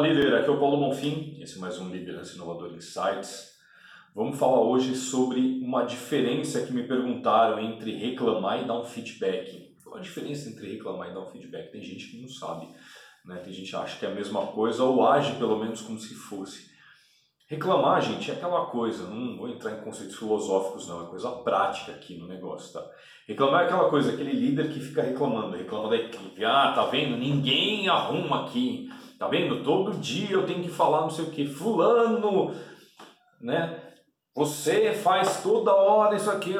Fala líder, aqui é o Paulo Bonfim, esse é mais um Liderança Inovador Insights. Vamos falar hoje sobre uma diferença que me perguntaram entre reclamar e dar um feedback. Qual a diferença entre reclamar e dar um feedback? Tem gente que não sabe, né? tem gente que acha que é a mesma coisa ou age pelo menos como se fosse. Reclamar, gente, é aquela coisa, não vou entrar em conceitos filosóficos não, é coisa prática aqui no negócio, tá? Reclamar é aquela coisa, aquele líder que fica reclamando, reclama da equipe. Ah, tá vendo? Ninguém arruma aqui. Tá vendo? Todo dia eu tenho que falar não sei o que. Fulano, né? Você faz toda hora isso aqui.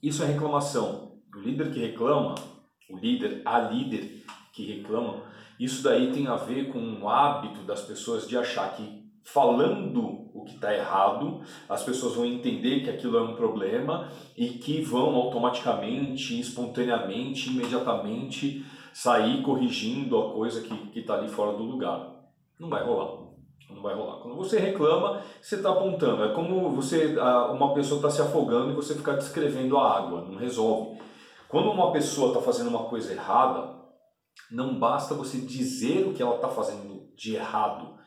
Isso é reclamação. O líder que reclama, o líder, a líder que reclama, isso daí tem a ver com o hábito das pessoas de achar que falando o que está errado, as pessoas vão entender que aquilo é um problema e que vão automaticamente, espontaneamente, imediatamente sair corrigindo a coisa que está ali fora do lugar. Não vai rolar. Não vai rolar. Quando você reclama, você está apontando. É como você, uma pessoa está se afogando e você ficar descrevendo a água. Não resolve. Quando uma pessoa está fazendo uma coisa errada, não basta você dizer o que ela está fazendo de errado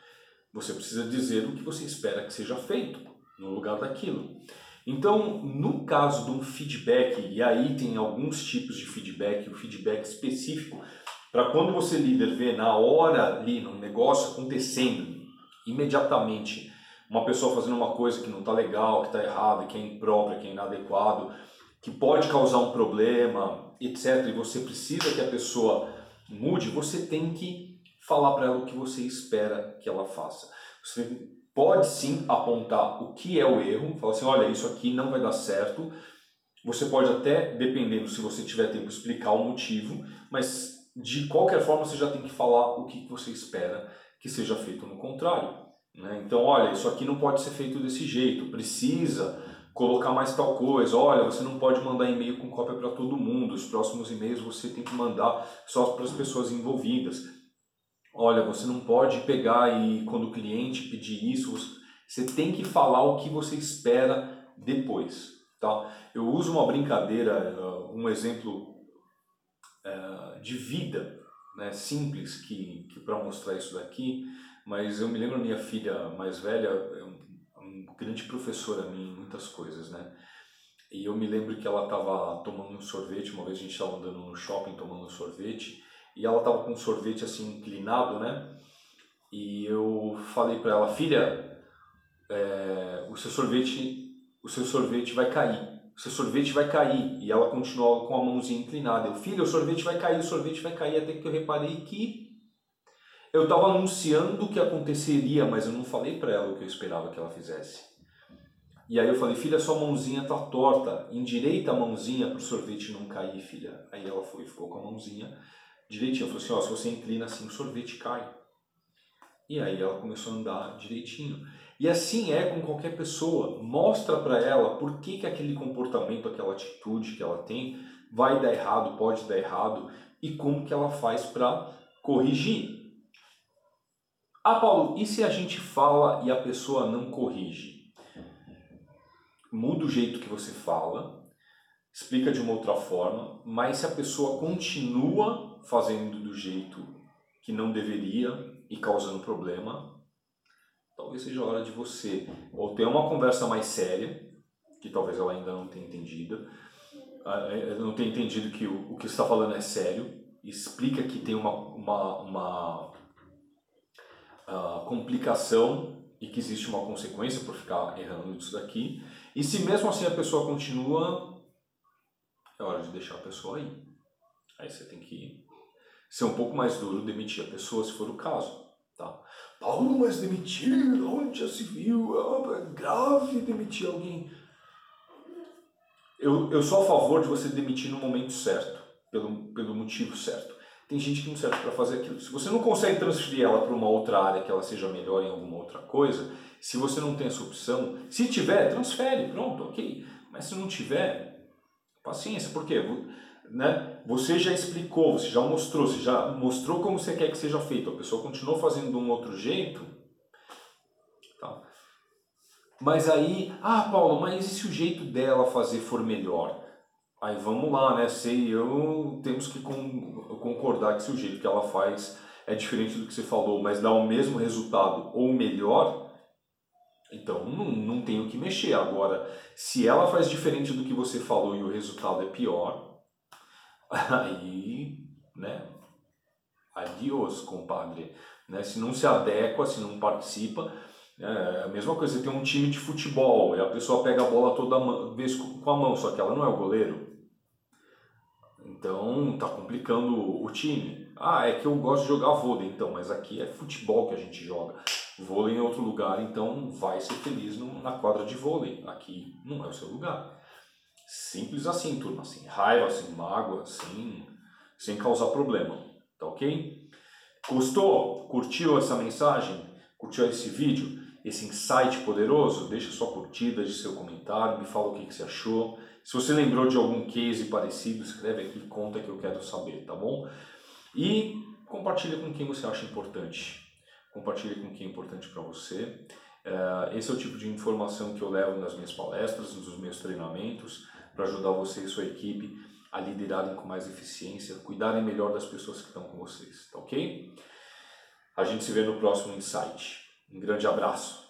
você precisa dizer o que você espera que seja feito no lugar daquilo. Então, no caso de um feedback, e aí tem alguns tipos de feedback, o feedback específico, para quando você líder vê na hora ali no negócio acontecendo, imediatamente, uma pessoa fazendo uma coisa que não está legal, que está errada, que é imprópria, que é inadequado, que pode causar um problema, etc., e você precisa que a pessoa mude, você tem que falar para ela o que você espera que ela faça. Você pode sim apontar o que é o erro, falar assim, olha, isso aqui não vai dar certo. Você pode até, dependendo se você tiver tempo, explicar o motivo, mas de qualquer forma você já tem que falar o que você espera que seja feito no contrário. Né? Então, olha, isso aqui não pode ser feito desse jeito, precisa colocar mais tal coisa. Olha, você não pode mandar e-mail com cópia para todo mundo, os próximos e-mails você tem que mandar só para as pessoas envolvidas. Olha, você não pode pegar e quando o cliente pedir isso, você tem que falar o que você espera depois. Tá? Eu uso uma brincadeira, uh, um exemplo uh, de vida né, simples que, que para mostrar isso daqui, mas eu me lembro minha filha mais velha, é um, um grande professora minha em muitas coisas, né? E eu me lembro que ela estava tomando um sorvete, uma vez a gente estava andando no shopping tomando um sorvete, e ela estava com um sorvete assim inclinado, né? E eu falei para ela, filha, é, o seu sorvete, o seu sorvete vai cair. O seu sorvete vai cair. E ela continuava com a mãozinha inclinada. Eu, filha, o sorvete vai cair, o sorvete vai cair. Até que eu reparei que eu estava anunciando o que aconteceria, mas eu não falei para ela o que eu esperava que ela fizesse. E aí eu falei, filha, sua mãozinha tá torta, endireita a mãozinha para o sorvete não cair, filha. Aí ela foi, ficou com a mãozinha direitinho. Ela falou assim, ó, se você inclina assim, o sorvete cai. E aí ela começou a andar direitinho. E assim é com qualquer pessoa. Mostra para ela por que, que aquele comportamento, aquela atitude que ela tem vai dar errado, pode dar errado e como que ela faz para corrigir. Ah, Paulo, e se a gente fala e a pessoa não corrige? Muda o jeito que você fala, explica de uma outra forma, mas se a pessoa continua fazendo do jeito que não deveria e causando problema, talvez seja hora de você ou ter uma conversa mais séria, que talvez ela ainda não tenha entendido, ah, é, não tenha entendido que o, o que está falando é sério, explica que tem uma, uma, uma uh, complicação e que existe uma consequência por ficar errando isso daqui, e se mesmo assim a pessoa continua, é hora de deixar a pessoa aí. Aí você tem que ser um pouco mais duro, demitir a pessoa, se for o caso. Tá? Paulo, mas demitir, onde já se viu? É grave demitir alguém. Eu, eu sou a favor de você demitir no momento certo, pelo, pelo motivo certo. Tem gente que não serve para fazer aquilo. Se você não consegue transferir ela para uma outra área que ela seja melhor em alguma outra coisa, se você não tem essa opção, se tiver, transfere, pronto, ok. Mas se não tiver, paciência, por quê? Né, você já explicou, você já mostrou, você já mostrou como você quer que seja feito, a pessoa continuou fazendo de um outro jeito, tá? mas aí, ah Paulo, mas e se o jeito dela fazer for melhor? Aí vamos lá, né, sei eu, temos que concordar que se o jeito que ela faz é diferente do que você falou, mas dá o mesmo resultado ou melhor, então não, não tem o que mexer. Agora, se ela faz diferente do que você falou e o resultado é pior, aí, né? Adiós, compadre. Né? Se não se adequa, se não participa, é a mesma coisa, você tem um time de futebol e a pessoa pega a bola toda vez com a mão, só que ela não é o goleiro. Então tá complicando o time. Ah, é que eu gosto de jogar vôlei, então, mas aqui é futebol que a gente joga. Vôlei em outro lugar, então vai ser feliz na quadra de vôlei. Aqui não é o seu lugar. Simples assim, turma, sem raiva, sem mágoa, sem, sem causar problema. Tá ok? Gostou? Curtiu essa mensagem? Curtiu esse vídeo? esse insight poderoso, deixa sua curtida, deixa seu comentário, me fala o que, que você achou. Se você lembrou de algum case parecido, escreve aqui, conta que eu quero saber, tá bom? E compartilha com quem você acha importante. Compartilha com quem é importante para você. É, esse é o tipo de informação que eu levo nas minhas palestras, nos meus treinamentos, para ajudar você e sua equipe a liderarem com mais eficiência, cuidarem melhor das pessoas que estão com vocês, tá ok? A gente se vê no próximo Insight. Um grande abraço.